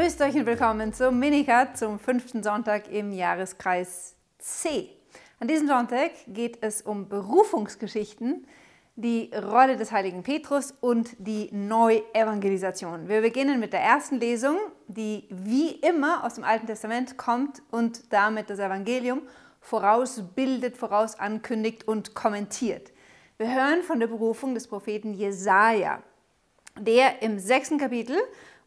Grüßt euch und willkommen zum Minikat zum fünften Sonntag im Jahreskreis C. An diesem Sonntag geht es um Berufungsgeschichten, die Rolle des heiligen Petrus und die Neuevangelisation. Wir beginnen mit der ersten Lesung, die wie immer aus dem Alten Testament kommt und damit das Evangelium vorausbildet, vorausankündigt und kommentiert. Wir hören von der Berufung des Propheten Jesaja, der im sechsten Kapitel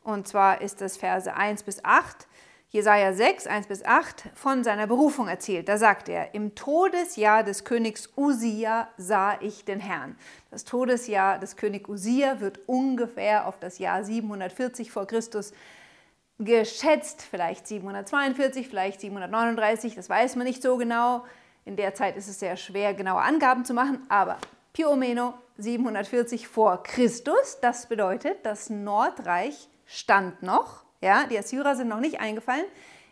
und zwar ist das Verse 1 bis 8, Jesaja 6, 1 bis 8, von seiner Berufung erzählt. Da sagt er: Im Todesjahr des Königs Usia sah ich den Herrn. Das Todesjahr des Königs Usia wird ungefähr auf das Jahr 740 vor Christus geschätzt, vielleicht 742, vielleicht 739, das weiß man nicht so genau. In der Zeit ist es sehr schwer, genaue Angaben zu machen, aber Più 740 vor Christus, das bedeutet, das Nordreich stand noch. Ja, die Assyrer sind noch nicht eingefallen.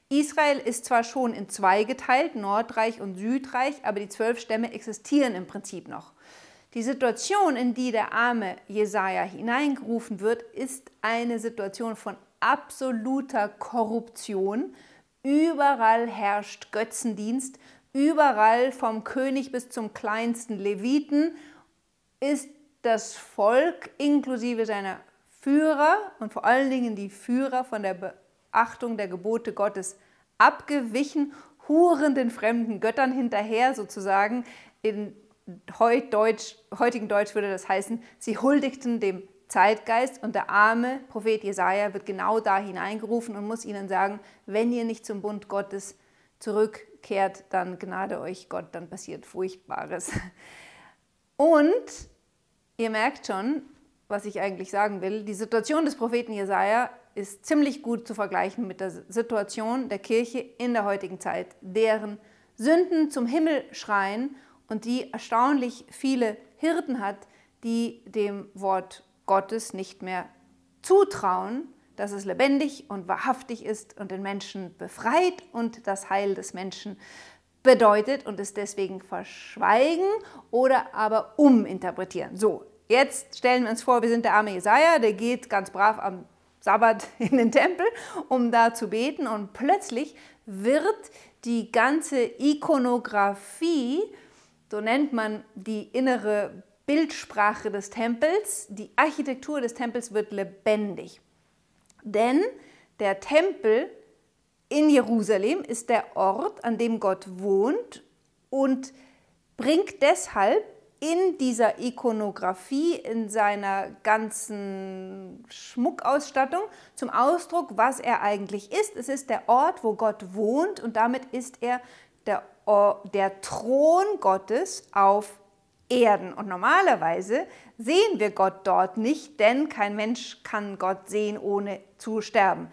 Israel ist zwar schon in zwei geteilt, Nordreich und Südreich, aber die zwölf Stämme existieren im Prinzip noch. Die Situation, in die der arme Jesaja hineingerufen wird, ist eine Situation von absoluter Korruption. Überall herrscht Götzendienst, überall vom König bis zum kleinsten Leviten ist das Volk inklusive seiner Führer und vor allen Dingen die Führer von der Beachtung der Gebote Gottes abgewichen, huren den fremden Göttern hinterher sozusagen. In Deutsch, heutigen Deutsch würde das heißen, sie huldigten dem Zeitgeist und der arme Prophet Jesaja wird genau da hineingerufen und muss ihnen sagen: Wenn ihr nicht zum Bund Gottes zurückkehrt, dann gnade euch Gott, dann passiert Furchtbares. Und ihr merkt schon, was ich eigentlich sagen will. Die Situation des Propheten Jesaja ist ziemlich gut zu vergleichen mit der Situation der Kirche in der heutigen Zeit, deren Sünden zum Himmel schreien und die erstaunlich viele Hirten hat, die dem Wort Gottes nicht mehr zutrauen, dass es lebendig und wahrhaftig ist und den Menschen befreit und das Heil des Menschen bedeutet und es deswegen verschweigen oder aber uminterpretieren. So, Jetzt stellen wir uns vor, wir sind der arme Jesaja, der geht ganz brav am Sabbat in den Tempel, um da zu beten und plötzlich wird die ganze Ikonografie, so nennt man die innere Bildsprache des Tempels, die Architektur des Tempels wird lebendig. Denn der Tempel in Jerusalem ist der Ort, an dem Gott wohnt und bringt deshalb in dieser Ikonografie, in seiner ganzen Schmuckausstattung zum Ausdruck, was er eigentlich ist. Es ist der Ort, wo Gott wohnt und damit ist er der, der Thron Gottes auf Erden. Und normalerweise sehen wir Gott dort nicht, denn kein Mensch kann Gott sehen, ohne zu sterben.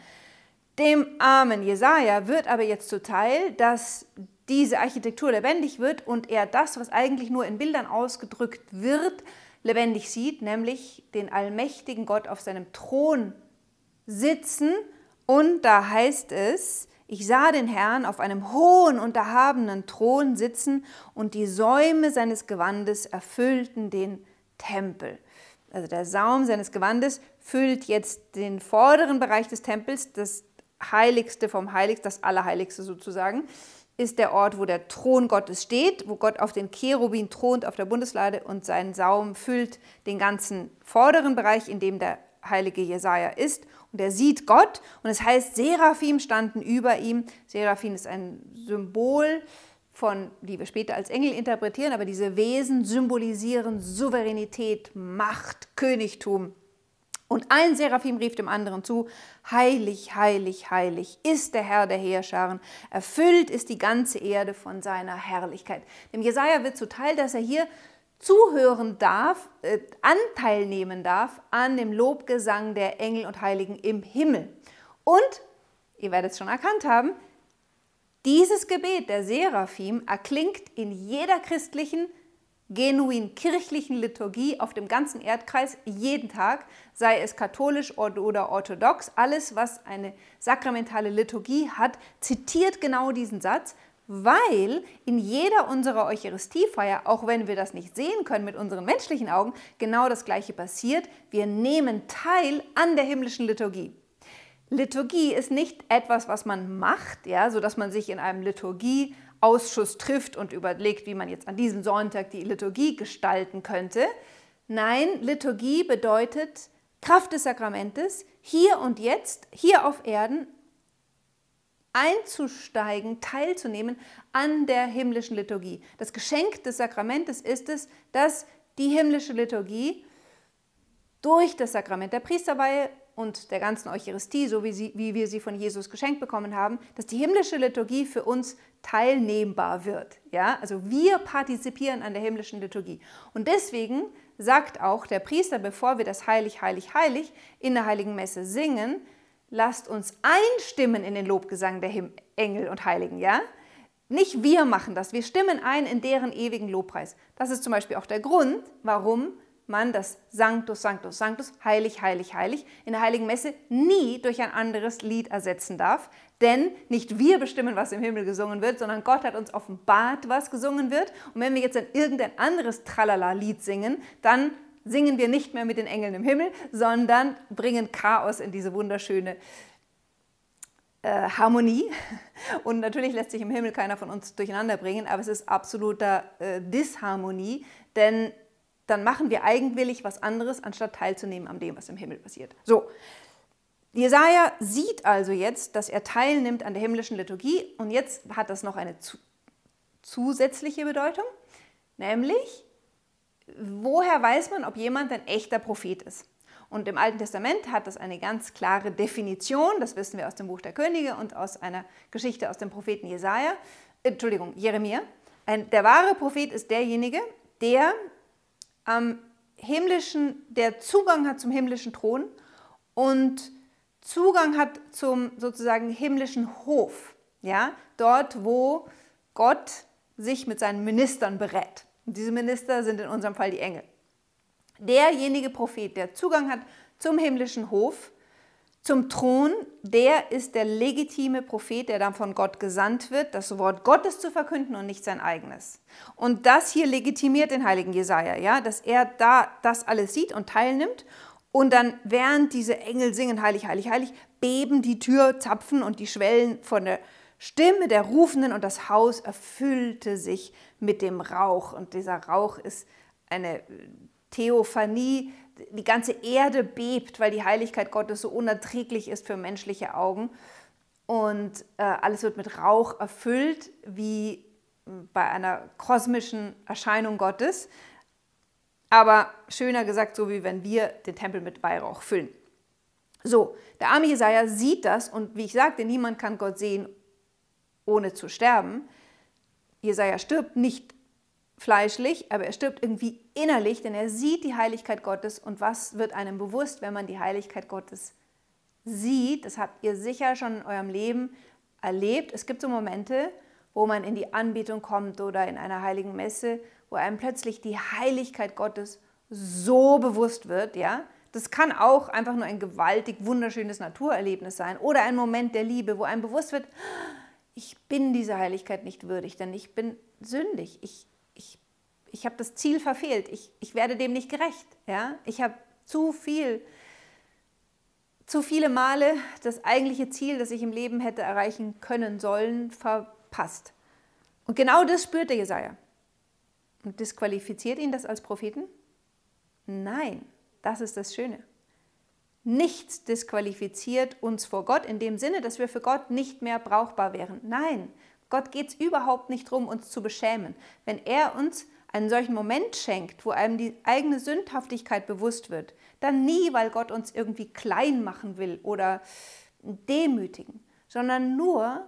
Dem armen Jesaja wird aber jetzt zuteil, dass diese Architektur lebendig wird und er das, was eigentlich nur in Bildern ausgedrückt wird, lebendig sieht, nämlich den allmächtigen Gott auf seinem Thron sitzen. Und da heißt es, ich sah den Herrn auf einem hohen und erhabenen Thron sitzen und die Säume seines Gewandes erfüllten den Tempel. Also der Saum seines Gewandes füllt jetzt den vorderen Bereich des Tempels, das Heiligste vom Heiligsten, das Allerheiligste sozusagen ist der Ort, wo der Thron Gottes steht, wo Gott auf den Cherubin thront auf der Bundeslade und sein Saum füllt den ganzen vorderen Bereich, in dem der heilige Jesaja ist. Und er sieht Gott und es heißt, Seraphim standen über ihm. Seraphim ist ein Symbol von, die wir später als Engel interpretieren, aber diese Wesen symbolisieren Souveränität, Macht, Königtum. Und ein Seraphim rief dem anderen zu, Heilig, heilig, heilig ist der Herr der Heerscharen, erfüllt ist die ganze Erde von seiner Herrlichkeit. Dem Jesaja wird zuteil, dass er hier zuhören darf, äh, Anteil nehmen darf an dem Lobgesang der Engel und Heiligen im Himmel. Und, ihr werdet es schon erkannt haben, dieses Gebet der Seraphim erklingt in jeder christlichen genuin kirchlichen Liturgie auf dem ganzen Erdkreis jeden Tag, sei es katholisch oder orthodox, alles, was eine sakramentale Liturgie hat, zitiert genau diesen Satz, weil in jeder unserer Eucharistiefeier, auch wenn wir das nicht sehen können mit unseren menschlichen Augen, genau das Gleiche passiert. Wir nehmen teil an der himmlischen Liturgie. Liturgie ist nicht etwas, was man macht, ja, so dass man sich in einem Liturgieausschuss trifft und überlegt, wie man jetzt an diesem Sonntag die Liturgie gestalten könnte. Nein, Liturgie bedeutet Kraft des Sakramentes hier und jetzt, hier auf Erden einzusteigen, teilzunehmen an der himmlischen Liturgie. Das Geschenk des Sakramentes ist es, dass die himmlische Liturgie durch das Sakrament der Priesterweihe und der ganzen Eucharistie, so wie, sie, wie wir sie von Jesus geschenkt bekommen haben, dass die himmlische Liturgie für uns teilnehmbar wird. Ja? Also wir partizipieren an der himmlischen Liturgie. Und deswegen sagt auch der Priester, bevor wir das Heilig, Heilig, Heilig in der Heiligen Messe singen, lasst uns einstimmen in den Lobgesang der Engel und Heiligen. Ja? Nicht wir machen das, wir stimmen ein in deren ewigen Lobpreis. Das ist zum Beispiel auch der Grund, warum man das Sanctus, Sanctus, Sanctus, heilig, heilig, heilig in der Heiligen Messe nie durch ein anderes Lied ersetzen darf. Denn nicht wir bestimmen, was im Himmel gesungen wird, sondern Gott hat uns offenbart, was gesungen wird. Und wenn wir jetzt ein irgendein anderes Tralala-Lied singen, dann singen wir nicht mehr mit den Engeln im Himmel, sondern bringen Chaos in diese wunderschöne äh, Harmonie. Und natürlich lässt sich im Himmel keiner von uns durcheinander bringen, aber es ist absoluter äh, Disharmonie, denn dann machen wir eigenwillig was anderes, anstatt teilzunehmen an dem, was im Himmel passiert. So, Jesaja sieht also jetzt, dass er teilnimmt an der himmlischen Liturgie und jetzt hat das noch eine zu zusätzliche Bedeutung, nämlich, woher weiß man, ob jemand ein echter Prophet ist? Und im Alten Testament hat das eine ganz klare Definition, das wissen wir aus dem Buch der Könige und aus einer Geschichte aus dem Propheten Jesaja, Entschuldigung, Jeremia. Ein, der wahre Prophet ist derjenige, der am himmlischen, der Zugang hat zum himmlischen Thron und Zugang hat zum sozusagen himmlischen Hof, ja, dort, wo Gott sich mit seinen Ministern berät. Und diese Minister sind in unserem Fall die Engel. Derjenige Prophet, der Zugang hat zum himmlischen Hof, zum Thron, der ist der legitime Prophet, der dann von Gott gesandt wird, das Wort Gottes zu verkünden und nicht sein eigenes. Und das hier legitimiert den heiligen Jesaja, ja, dass er da das alles sieht und teilnimmt. Und dann, während diese Engel singen, heilig, heilig, heilig, beben die Türzapfen und die Schwellen von der Stimme der Rufenden und das Haus erfüllte sich mit dem Rauch. Und dieser Rauch ist eine Theophanie, die ganze Erde bebt, weil die Heiligkeit Gottes so unerträglich ist für menschliche Augen. Und äh, alles wird mit Rauch erfüllt, wie bei einer kosmischen Erscheinung Gottes. Aber schöner gesagt, so wie wenn wir den Tempel mit Weihrauch füllen. So, der arme Jesaja sieht das und wie ich sagte, niemand kann Gott sehen, ohne zu sterben. Jesaja stirbt nicht fleischlich, aber er stirbt irgendwie innerlich, denn er sieht die Heiligkeit Gottes und was wird einem bewusst, wenn man die Heiligkeit Gottes sieht? Das habt ihr sicher schon in eurem Leben erlebt. Es gibt so Momente, wo man in die Anbetung kommt oder in einer heiligen Messe, wo einem plötzlich die Heiligkeit Gottes so bewusst wird, ja? Das kann auch einfach nur ein gewaltig wunderschönes Naturerlebnis sein oder ein Moment der Liebe, wo einem bewusst wird, ich bin dieser Heiligkeit nicht würdig, denn ich bin sündig. Ich, ich habe das Ziel verfehlt, ich, ich werde dem nicht gerecht. Ja? Ich habe zu viel, zu viele Male das eigentliche Ziel, das ich im Leben hätte erreichen können sollen, verpasst. Und genau das spürt der Jesaja. Und disqualifiziert ihn das als Propheten? Nein, das ist das Schöne. Nichts disqualifiziert uns vor Gott in dem Sinne, dass wir für Gott nicht mehr brauchbar wären. Nein, Gott geht es überhaupt nicht darum, uns zu beschämen. Wenn er uns einen solchen Moment schenkt, wo einem die eigene Sündhaftigkeit bewusst wird, dann nie, weil Gott uns irgendwie klein machen will oder demütigen, sondern nur,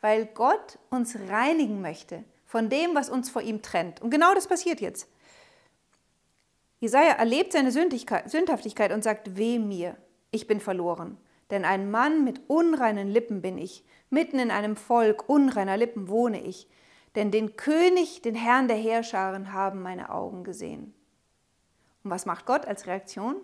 weil Gott uns reinigen möchte von dem, was uns vor ihm trennt. Und genau das passiert jetzt. Jesaja erlebt seine Sündhaftigkeit und sagt: Weh mir, ich bin verloren. Denn ein Mann mit unreinen Lippen bin ich, mitten in einem Volk unreiner Lippen wohne ich. Denn den König, den Herrn der Heerscharen haben meine Augen gesehen. Und was macht Gott als Reaktion?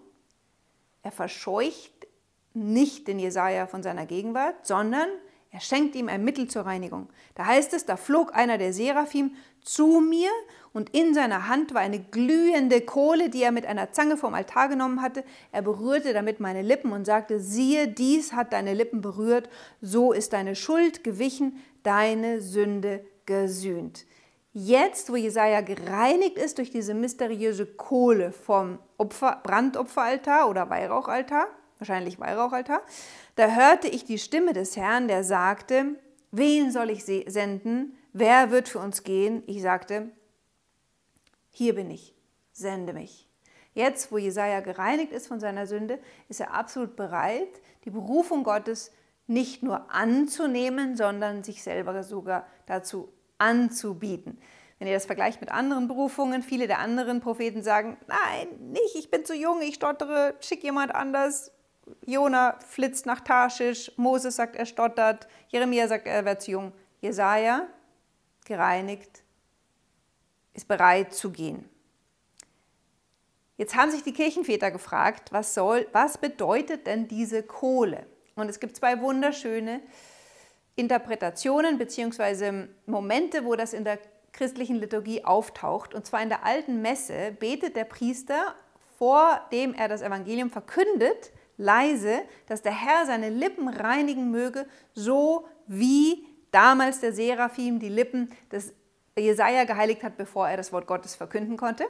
Er verscheucht nicht den Jesaja von seiner Gegenwart, sondern Er schenkte ihm ein Mittel zur Reinigung. Da heißt es, da flog einer der Seraphim zu mir und in seiner Hand war eine glühende Kohle, die er mit einer Zange vom Altar genommen hatte. Er berührte damit meine Lippen und sagte, siehe, dies hat deine Lippen berührt, so ist deine Schuld gewichen, deine Sünde gesühnt. Jetzt, wo Jesaja gereinigt ist durch diese mysteriöse Kohle vom Opfer, Brandopferaltar oder Weihrauchaltar, wahrscheinlich Weihrauchaltar, da hörte ich die Stimme des Herrn, der sagte, wen soll ich senden? Wer wird für uns gehen? Ich sagte, hier bin ich, sende mich. Jetzt, wo Jesaja gereinigt ist von seiner Sünde, ist er absolut bereit, die Berufung Gottes nicht nur anzunehmen, sondern sich selber sogar dazu anzubieten. Wenn ihr das vergleicht mit anderen Berufungen, viele der anderen Propheten sagen, nein, nicht, ich bin zu jung, ich stottere, schick jemand anders. Jona flitzt nach Tarschisch, Moses sagt, er stottert, Jeremia sagt, er wird zu jung. Jesaja, gereinigt, ist bereit zu gehen. Jetzt haben sich die Kirchenväter gefragt, was, soll, was bedeutet denn diese Kohle? Und es gibt zwei wunderschöne Interpretationen bzw. Momente, wo das in der christlichen Liturgie auftaucht. Und zwar in der alten Messe betet der Priester, vor dem er das Evangelium verkündet, leise, dass der Herr seine Lippen reinigen möge, so wie damals der Seraphim die Lippen des Jesaja geheiligt hat, bevor er das Wort Gottes verkünden konnte.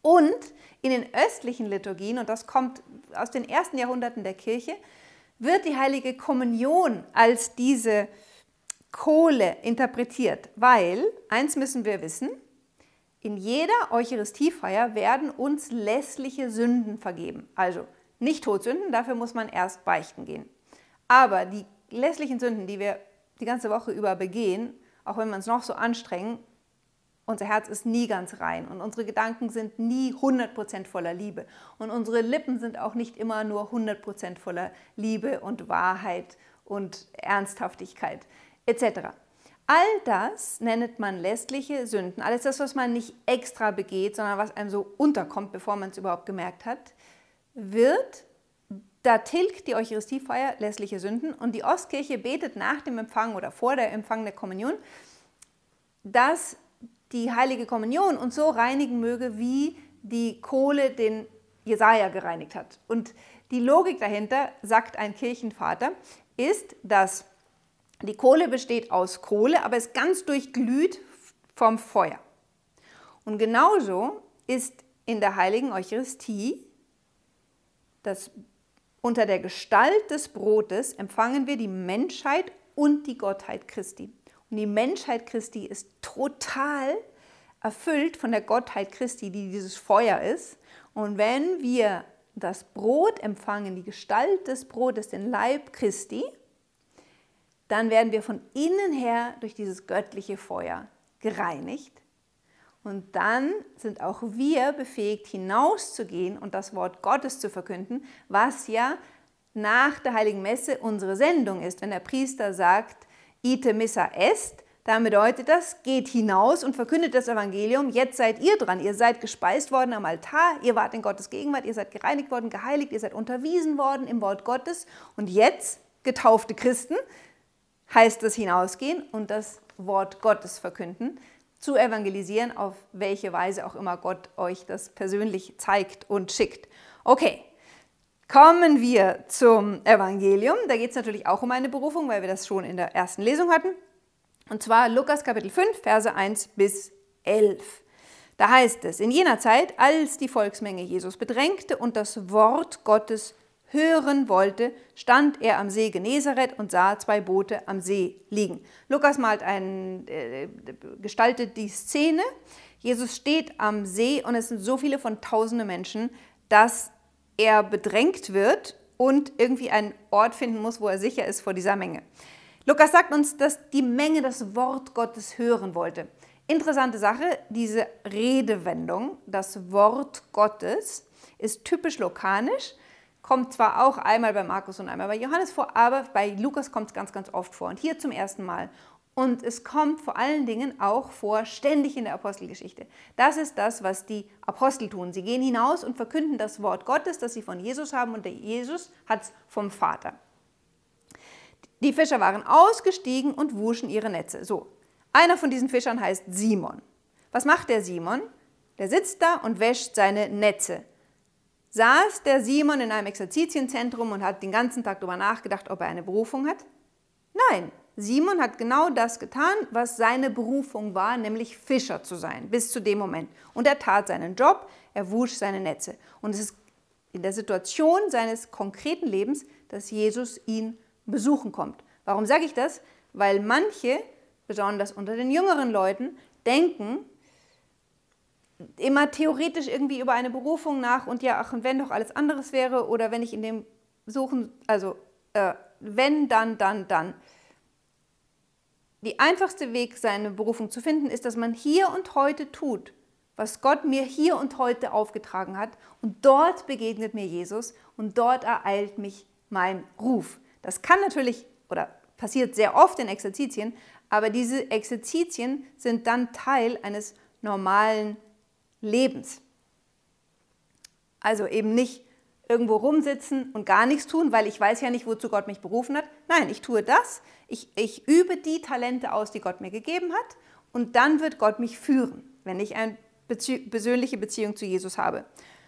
Und in den östlichen Liturgien, und das kommt aus den ersten Jahrhunderten der Kirche, wird die heilige Kommunion als diese Kohle interpretiert, weil, eins müssen wir wissen, in jeder Eucharistiefeier werden uns lässliche Sünden vergeben. Also nicht Todsünden, dafür muss man erst beichten gehen. Aber die lässlichen Sünden, die wir die ganze Woche über begehen, auch wenn wir uns noch so anstrengen, unser Herz ist nie ganz rein und unsere Gedanken sind nie 100% voller Liebe. Und unsere Lippen sind auch nicht immer nur 100% voller Liebe und Wahrheit und Ernsthaftigkeit etc. All das nennt man lästliche Sünden. Alles das, was man nicht extra begeht, sondern was einem so unterkommt, bevor man es überhaupt gemerkt hat, wird, da tilgt die Eucharistiefeier lästliche Sünden und die Ostkirche betet nach dem Empfang oder vor der Empfang der Kommunion, dass die heilige Kommunion uns so reinigen möge, wie die Kohle den Jesaja gereinigt hat. Und die Logik dahinter, sagt ein Kirchenvater, ist, dass die Kohle besteht aus Kohle, aber ist ganz durchglüht vom Feuer. Und genauso ist in der heiligen Eucharistie das unter der Gestalt des Brotes empfangen wir die Menschheit und die Gottheit Christi. Und die Menschheit Christi ist total erfüllt von der Gottheit Christi, die dieses Feuer ist. Und wenn wir das Brot empfangen, die Gestalt des Brotes, den Leib Christi, dann werden wir von innen her durch dieses göttliche Feuer gereinigt. Und dann sind auch wir befähigt, hinauszugehen und das Wort Gottes zu verkünden, was ja nach der Heiligen Messe unsere Sendung ist. Wenn der Priester sagt, ite missa est, dann bedeutet das, geht hinaus und verkündet das Evangelium. Jetzt seid ihr dran. Ihr seid gespeist worden am Altar, ihr wart in Gottes Gegenwart, ihr seid gereinigt worden, geheiligt, ihr seid unterwiesen worden im Wort Gottes. Und jetzt, getaufte Christen, heißt es hinausgehen und das Wort Gottes verkünden, zu evangelisieren, auf welche Weise auch immer Gott euch das persönlich zeigt und schickt. Okay, kommen wir zum Evangelium. Da geht es natürlich auch um eine Berufung, weil wir das schon in der ersten Lesung hatten. Und zwar Lukas Kapitel 5, Verse 1 bis 11. Da heißt es, in jener Zeit, als die Volksmenge Jesus bedrängte und das Wort Gottes hören wollte, stand er am See Genezareth und sah zwei Boote am See liegen. Lukas malt ein, äh, gestaltet die Szene. Jesus steht am See und es sind so viele von tausende Menschen, dass er bedrängt wird und irgendwie einen Ort finden muss, wo er sicher ist vor dieser Menge. Lukas sagt uns, dass die Menge das Wort Gottes hören wollte. Interessante Sache, diese Redewendung, das Wort Gottes, ist typisch lokanisch kommt zwar auch einmal bei Markus und einmal bei Johannes vor, aber bei Lukas kommt es ganz, ganz oft vor und hier zum ersten Mal. Und es kommt vor allen Dingen auch vor, ständig in der Apostelgeschichte. Das ist das, was die Apostel tun. Sie gehen hinaus und verkünden das Wort Gottes, das sie von Jesus haben und der Jesus hat es vom Vater. Die Fischer waren ausgestiegen und wuschen ihre Netze. So, einer von diesen Fischern heißt Simon. Was macht der Simon? Der sitzt da und wäscht seine Netze. Saß der Simon in einem Exerzitienzentrum und hat den ganzen Tag darüber nachgedacht, ob er eine Berufung hat? Nein, Simon hat genau das getan, was seine Berufung war, nämlich Fischer zu sein, bis zu dem Moment. Und er tat seinen Job, er wusch seine Netze. Und es ist in der Situation seines konkreten Lebens, dass Jesus ihn besuchen kommt. Warum sage ich das? Weil manche, besonders unter den jüngeren Leuten, denken immer theoretisch irgendwie über eine Berufung nach und ja, ach, und wenn doch alles anderes wäre oder wenn ich in dem Suchen, also äh, wenn, dann, dann, dann. Die einfachste Weg, seine Berufung zu finden, ist, dass man hier und heute tut, was Gott mir hier und heute aufgetragen hat. Und dort begegnet mir Jesus und dort ereilt mich mein Ruf. Das kann natürlich oder passiert sehr oft in Exerzitien, aber diese Exerzitien sind dann Teil eines normalen Lebens. Also eben nicht irgendwo rumsitzen und gar nichts tun, weil ich weiß ja nicht, wozu Gott mich berufen hat. Nein, ich tue das, ich, ich übe die Talente aus, die Gott mir gegeben hat und dann wird Gott mich führen, wenn ich eine Bezie persönliche Beziehung zu Jesus habe.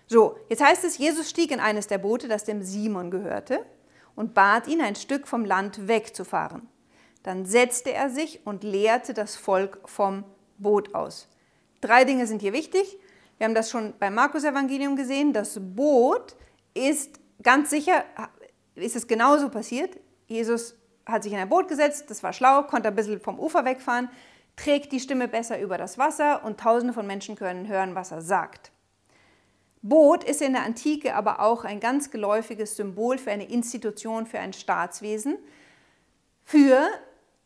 So, jetzt heißt es, Jesus stieg in eines der Boote, das dem Simon gehörte, und bat ihn, ein Stück vom Land wegzufahren. Dann setzte er sich und lehrte das Volk vom Boot aus. Drei Dinge sind hier wichtig. Wir haben das schon beim Markus-Evangelium gesehen. Das Boot ist ganz sicher, ist es genauso passiert. Jesus hat sich in ein Boot gesetzt, das war schlau, konnte ein bisschen vom Ufer wegfahren, trägt die Stimme besser über das Wasser und tausende von Menschen können hören, was er sagt. Boot ist in der Antike aber auch ein ganz geläufiges Symbol für eine Institution, für ein Staatswesen, für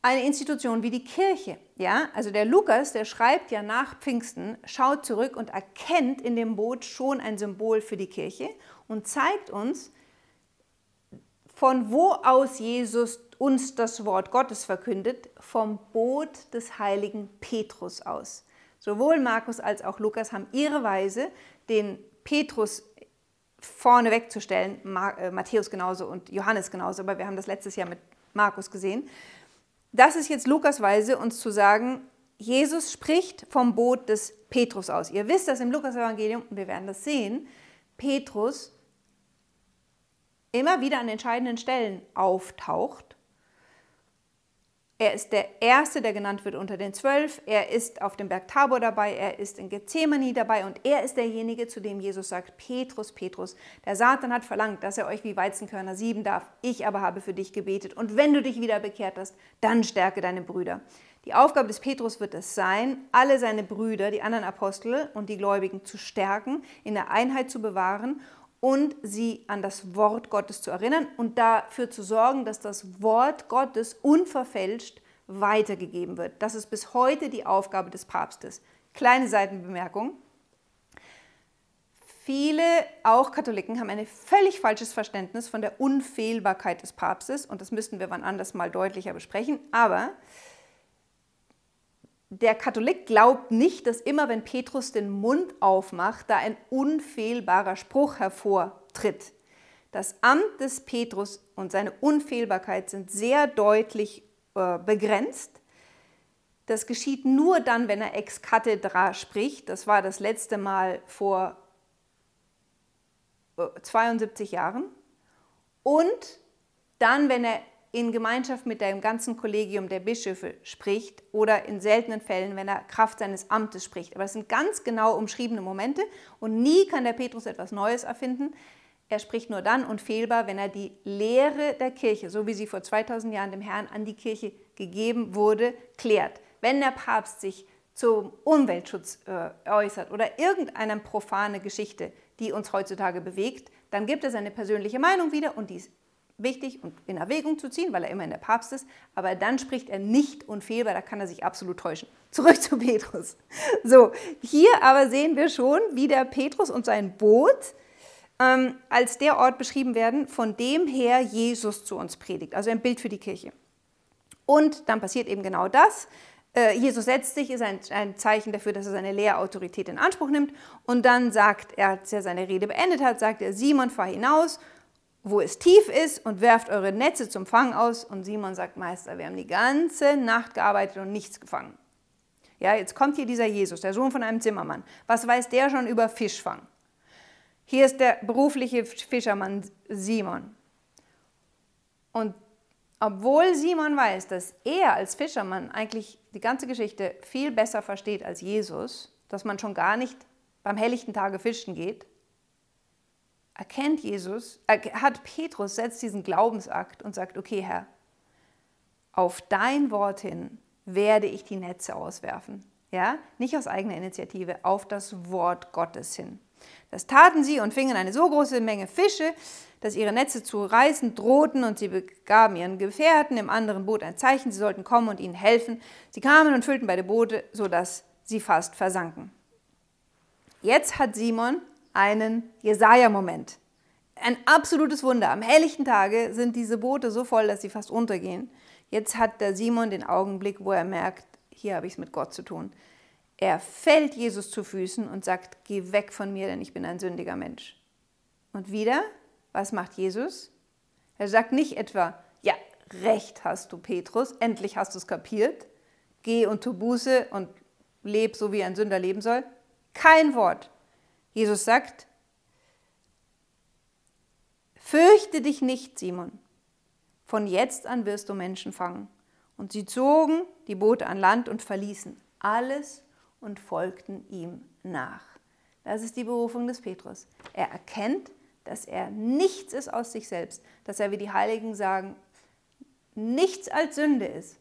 eine Institution wie die Kirche. Ja? Also der Lukas, der schreibt ja nach Pfingsten, schaut zurück und erkennt in dem Boot schon ein Symbol für die Kirche und zeigt uns, von wo aus Jesus uns das Wort Gottes verkündet, vom Boot des heiligen Petrus aus. Sowohl Markus als auch Lukas haben ihre Weise, den Petrus vorne wegzustellen, äh, Matthäus genauso und Johannes genauso, aber wir haben das letztes Jahr mit Markus gesehen. Das ist jetzt Lukas Weise, uns zu sagen, Jesus spricht vom Boot des Petrus aus. Ihr wisst das im Lukas-Evangelium, und wir werden das sehen, Petrus immer wieder an entscheidenden Stellen auftaucht er ist der Erste, der genannt wird unter den Zwölf. Er ist auf dem Berg Tabor dabei. Er ist in Gethsemane dabei. Und er ist derjenige, zu dem Jesus sagt, Petrus, Petrus, der Satan hat verlangt, dass er euch wie Weizenkörner sieben darf. Ich aber habe für dich gebetet. Und wenn du dich wieder bekehrt hast, dann stärke deine Brüder. Die Aufgabe des Petrus wird es sein, alle seine Brüder, die anderen Apostel und die Gläubigen zu stärken, in der Einheit zu bewahren und sie an das Wort Gottes zu erinnern und dafür zu sorgen, dass das Wort Gottes unverfälscht weitergegeben wird. Das ist bis heute die Aufgabe des Papstes. Kleine Seitenbemerkung. Viele, auch Katholiken, haben ein völlig falsches Verständnis von der Unfehlbarkeit des Papstes und das müssten wir wann anders mal deutlicher besprechen. Aber der Katholik glaubt nicht, dass immer, wenn Petrus den Mund aufmacht, da ein unfehlbarer Spruch hervortritt. Das Amt des Petrus und seine Unfehlbarkeit sind sehr deutlich äh, begrenzt. Das geschieht nur dann, wenn er ex cathedra spricht. Das war das letzte Mal vor äh, 72 Jahren. Und dann, wenn er in Gemeinschaft mit dem ganzen Kollegium der Bischöfe spricht oder in seltenen Fällen, wenn er Kraft seines Amtes spricht. Aber es sind ganz genau umschriebene Momente und nie kann der Petrus etwas Neues erfinden. Er spricht nur dann unfehlbar, wenn er die Lehre der Kirche, so wie sie vor 2000 Jahren dem Herrn an die Kirche gegeben wurde, klärt. Wenn der Papst sich zum Umweltschutz äh, äußert oder irgendeine profane Geschichte, die uns heutzutage bewegt, dann gibt er seine persönliche Meinung wieder und die ist wichtig und in Erwägung zu ziehen, weil er immerhin der Papst ist, aber dann spricht er nicht unfehlbar, da kann er sich absolut täuschen. Zurück zu Petrus. So, hier aber sehen wir schon, wie der Petrus und sein Boot ähm, als der Ort beschrieben werden, von dem her Jesus zu uns predigt, also ein Bild für die Kirche. Und dann passiert eben genau das. Äh, Jesus setzt sich, ist ein, ein, Zeichen dafür, dass er seine Lehrautorität in Anspruch nimmt. Und dann sagt er, als er seine Rede beendet hat, sagt er, Simon, fahr hinaus wo es tief ist und werft eure Netze zum Fang aus. Und Simon sagt, Meister, wir haben die ganze Nacht gearbeitet und nichts gefangen. Ja, jetzt kommt hier dieser Jesus, der Sohn von einem Zimmermann. Was weiß der schon über Fischfang? Hier ist der berufliche Fischermann Simon. Und obwohl Simon weiß, dass er als Fischermann eigentlich die ganze Geschichte viel besser versteht als Jesus, dass man schon gar nicht beim helllichten Tage fischen geht, erkennt Jesus, hat Petrus, setzt diesen Glaubensakt und sagt, okay Herr, auf dein Wort hin werde ich die Netze auswerfen. Ja, nicht aus eigener Initiative, auf das Wort Gottes hin. Das taten sie und fingen eine so große Menge Fische, dass ihre Netze zu reißen drohten und sie begaben ihren Gefährten im anderen Boot ein Zeichen, sie sollten kommen und ihnen helfen. Sie kamen und füllten beide Boote, sodass sie fast versanken. Jetzt hat Simon einen Jesaja-Moment. Ein absolutes Wunder. Am helllichten Tage sind diese Boote so voll, dass sie fast untergehen. Jetzt hat der Simon den Augenblick, wo er merkt, hier habe ich es mit Gott zu tun. Er fällt Jesus zu Füßen und sagt, geh weg von mir, denn ich bin ein sündiger Mensch. Und wieder, was macht Jesus? Er sagt nicht etwa, ja, recht hast du, Petrus, endlich hast du es kapiert, geh und tu Buße und leb so, wie ein Sünder leben soll. Kein Wort. Jesus sagt, fürchte dich nicht, Simon. Von jetzt an wirst du Menschen fangen. Und sie zogen die Boote an Land und verließen alles und folgten ihm nach. Das ist die Berufung des Petrus. Er erkennt, dass er nichts ist aus sich selbst, dass er, wie die Heiligen sagen, nichts als Sünde ist.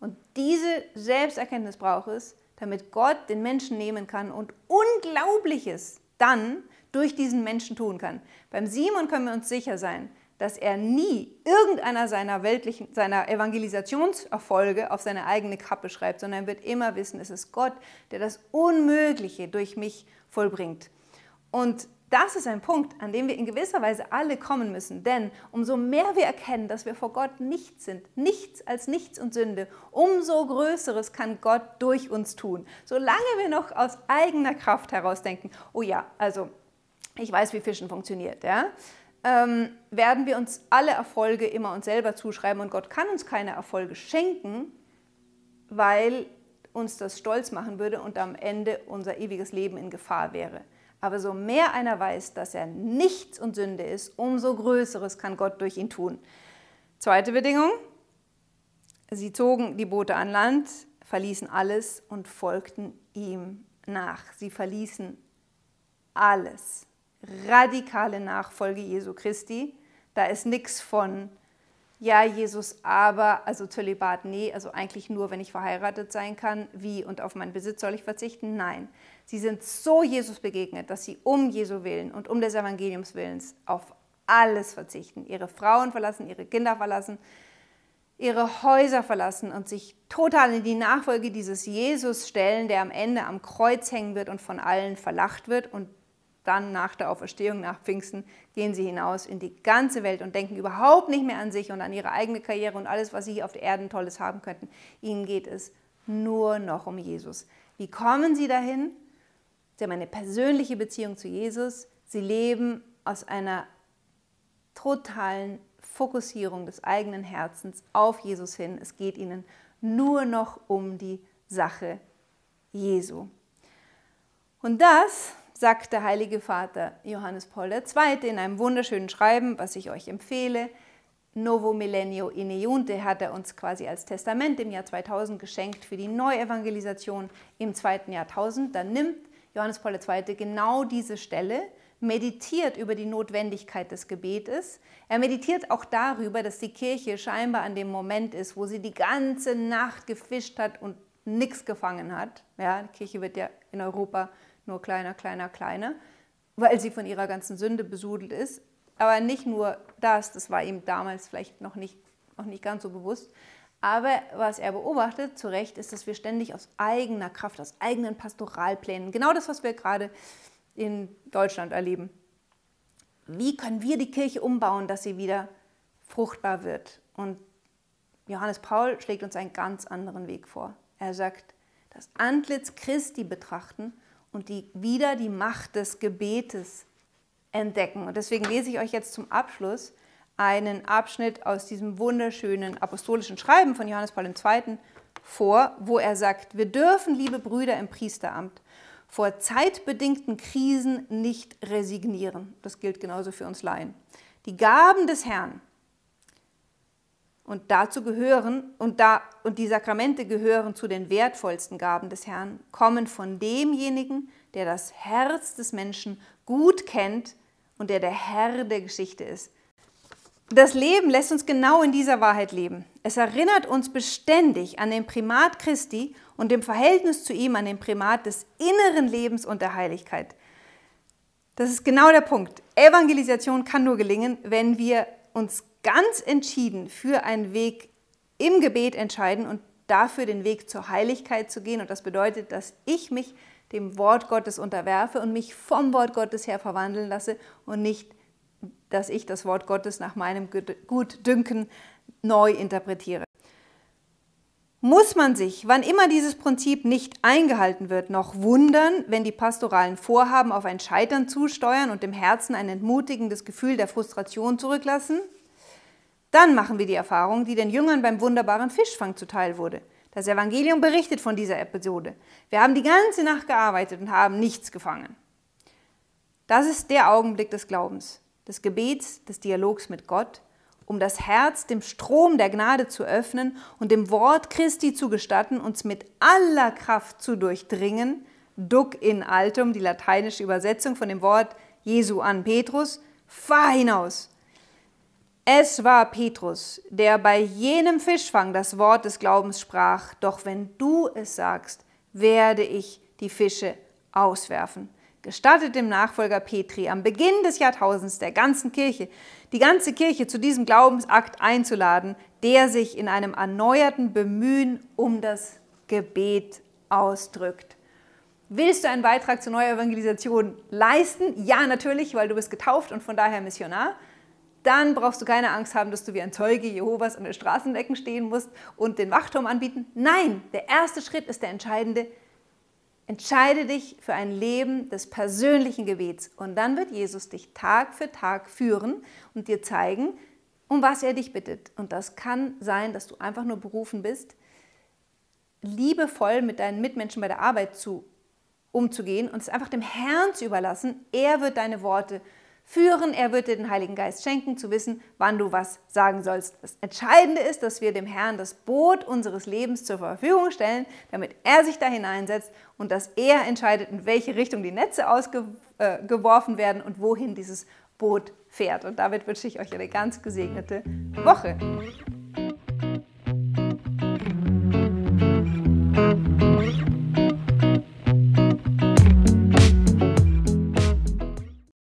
Und diese Selbsterkenntnis braucht es, damit Gott den Menschen nehmen kann und Unglaubliches dann durch diesen Menschen tun kann. Beim Simon können wir uns sicher sein, dass er nie irgendeiner seiner weltlichen, seiner Evangelisationserfolge auf seine eigene Kappe schreibt, sondern er wird immer wissen, es ist Gott, der das Unmögliche durch mich vollbringt. Und das ist ein Punkt, an dem wir in gewisser Weise alle kommen müssen. Denn umso mehr wir erkennen, dass wir vor Gott nichts sind, nichts als nichts und Sünde, umso Größeres kann Gott durch uns tun. Solange wir noch aus eigener Kraft heraus denken, oh ja, also ich weiß, wie Fischen funktioniert, ja, ähm, werden wir uns alle Erfolge immer uns selber zuschreiben und Gott kann uns keine Erfolge schenken, weil uns das stolz machen würde und am Ende unser ewiges Leben in Gefahr wäre. Aber so mehr einer weiß, dass er nichts und Sünde ist, umso Größeres kann Gott durch ihn tun. Zweite Bedingung, sie zogen die Boote an Land, verließen alles und folgten ihm nach. Sie verließen alles. Radikale Nachfolge Jesu Christi. Da ist nichts von ja, Jesus, aber, also Zölibat, nee, also eigentlich nur, wenn ich verheiratet sein kann, wie und auf meinen Besitz soll ich verzichten? Nein. Sie sind so Jesus begegnet, dass sie um Jesu willen und um des Evangeliums willens auf alles verzichten. Ihre Frauen verlassen, ihre Kinder verlassen, ihre Häuser verlassen und sich total in die Nachfolge dieses Jesus stellen, der am Ende am Kreuz hängen wird und von allen verlacht wird und dann nach der Auferstehung, nach Pfingsten, gehen sie hinaus in die ganze Welt und denken überhaupt nicht mehr an sich und an ihre eigene Karriere und alles, was sie hier auf der Erde Tolles haben könnten. Ihnen geht es nur noch um Jesus. Wie kommen sie dahin? Sie haben eine persönliche Beziehung zu Jesus. Sie leben aus einer totalen Fokussierung des eigenen Herzens auf Jesus hin. Es geht ihnen nur noch um die Sache Jesu. Und das sagt der Heilige Vater Johannes Paul II. in einem wunderschönen Schreiben, was ich euch empfehle. Novo Millennio Ineiunte hat er uns quasi als Testament im Jahr 2000 geschenkt für die Neuevangelisation im zweiten Jahrtausend. Da nimmt Johannes Paul II. genau diese Stelle, meditiert über die Notwendigkeit des Gebetes. Er meditiert auch darüber, dass die Kirche scheinbar an dem Moment ist, wo sie die ganze Nacht gefischt hat und nichts gefangen hat. Ja, die Kirche wird ja in Europa nur kleiner, kleiner, kleiner, weil sie von ihrer ganzen Sünde besudelt ist. Aber nicht nur das, das war ihm damals vielleicht noch nicht, noch nicht ganz so bewusst. Aber was er beobachtet, zu Recht, ist, dass wir ständig aus eigener Kraft, aus eigenen Pastoralplänen, genau das, was wir gerade in Deutschland erleben, wie können wir die Kirche umbauen, dass sie wieder fruchtbar wird? Und Johannes Paul schlägt uns einen ganz anderen Weg vor. Er sagt, das Antlitz Christi betrachten und die, wieder die Macht des Gebetes entdecken. Und deswegen lese ich euch jetzt zum Abschluss einen Abschnitt aus diesem wunderschönen apostolischen Schreiben von Johannes Paul II. vor, wo er sagt, wir dürfen, liebe Brüder im Priesteramt, vor zeitbedingten Krisen nicht resignieren. Das gilt genauso für uns Laien. Die Gaben des Herrn und dazu gehören und da und die Sakramente gehören zu den wertvollsten Gaben des Herrn, kommen von demjenigen, der das Herz des Menschen gut kennt und der der Herr der Geschichte ist. Das Leben lässt uns genau in dieser Wahrheit leben. Es erinnert uns beständig an den Primat Christi und dem Verhältnis zu ihm, an den Primat des inneren Lebens und der Heiligkeit. Das ist genau der Punkt. Evangelisation kann nur gelingen, wenn wir uns ganz entschieden für einen Weg im Gebet entscheiden und dafür den Weg zur Heiligkeit zu gehen. Und das bedeutet, dass ich mich dem Wort Gottes unterwerfe und mich vom Wort Gottes her verwandeln lasse und nicht dass ich das Wort Gottes nach meinem Gutdünken neu interpretiere. Muss man sich, wann immer dieses Prinzip nicht eingehalten wird, noch wundern, wenn die pastoralen Vorhaben auf ein Scheitern zusteuern und im Herzen ein entmutigendes Gefühl der Frustration zurücklassen? Dann machen wir die Erfahrung, die den Jüngern beim wunderbaren Fischfang zuteil wurde. Das Evangelium berichtet von dieser Episode. Wir haben die ganze Nacht gearbeitet und haben nichts gefangen. Das ist der Augenblick des Glaubens des Gebets, des Dialogs mit Gott, um das Herz dem Strom der Gnade zu öffnen und dem Wort Christi zu gestatten, uns mit aller Kraft zu durchdringen, duc in altum, die lateinische Übersetzung von dem Wort Jesu an Petrus, fahr hinaus. Es war Petrus, der bei jenem Fischfang das Wort des Glaubens sprach, doch wenn du es sagst, werde ich die Fische auswerfen gestattet dem Nachfolger Petri am Beginn des Jahrtausends der ganzen Kirche, die ganze Kirche zu diesem Glaubensakt einzuladen, der sich in einem erneuerten Bemühen um das Gebet ausdrückt. Willst du einen Beitrag zur Neuevangelisation leisten? Ja, natürlich, weil du bist getauft und von daher Missionar. Dann brauchst du keine Angst haben, dass du wie ein Zeuge Jehovas an den Straßenecken stehen musst und den Wachturm anbieten. Nein, der erste Schritt ist der entscheidende. Entscheide dich für ein Leben des persönlichen Gebets und dann wird Jesus dich Tag für Tag führen und dir zeigen, um was er dich bittet. Und das kann sein, dass du einfach nur berufen bist, liebevoll mit deinen Mitmenschen bei der Arbeit zu, umzugehen und es einfach dem Herrn zu überlassen. Er wird deine Worte führen. Er wird dir den Heiligen Geist schenken, zu wissen, wann du was sagen sollst. Das Entscheidende ist, dass wir dem Herrn das Boot unseres Lebens zur Verfügung stellen, damit er sich da hineinsetzt und dass er entscheidet, in welche Richtung die Netze ausgeworfen äh, werden und wohin dieses Boot fährt. Und damit wünsche ich euch eine ganz gesegnete Woche.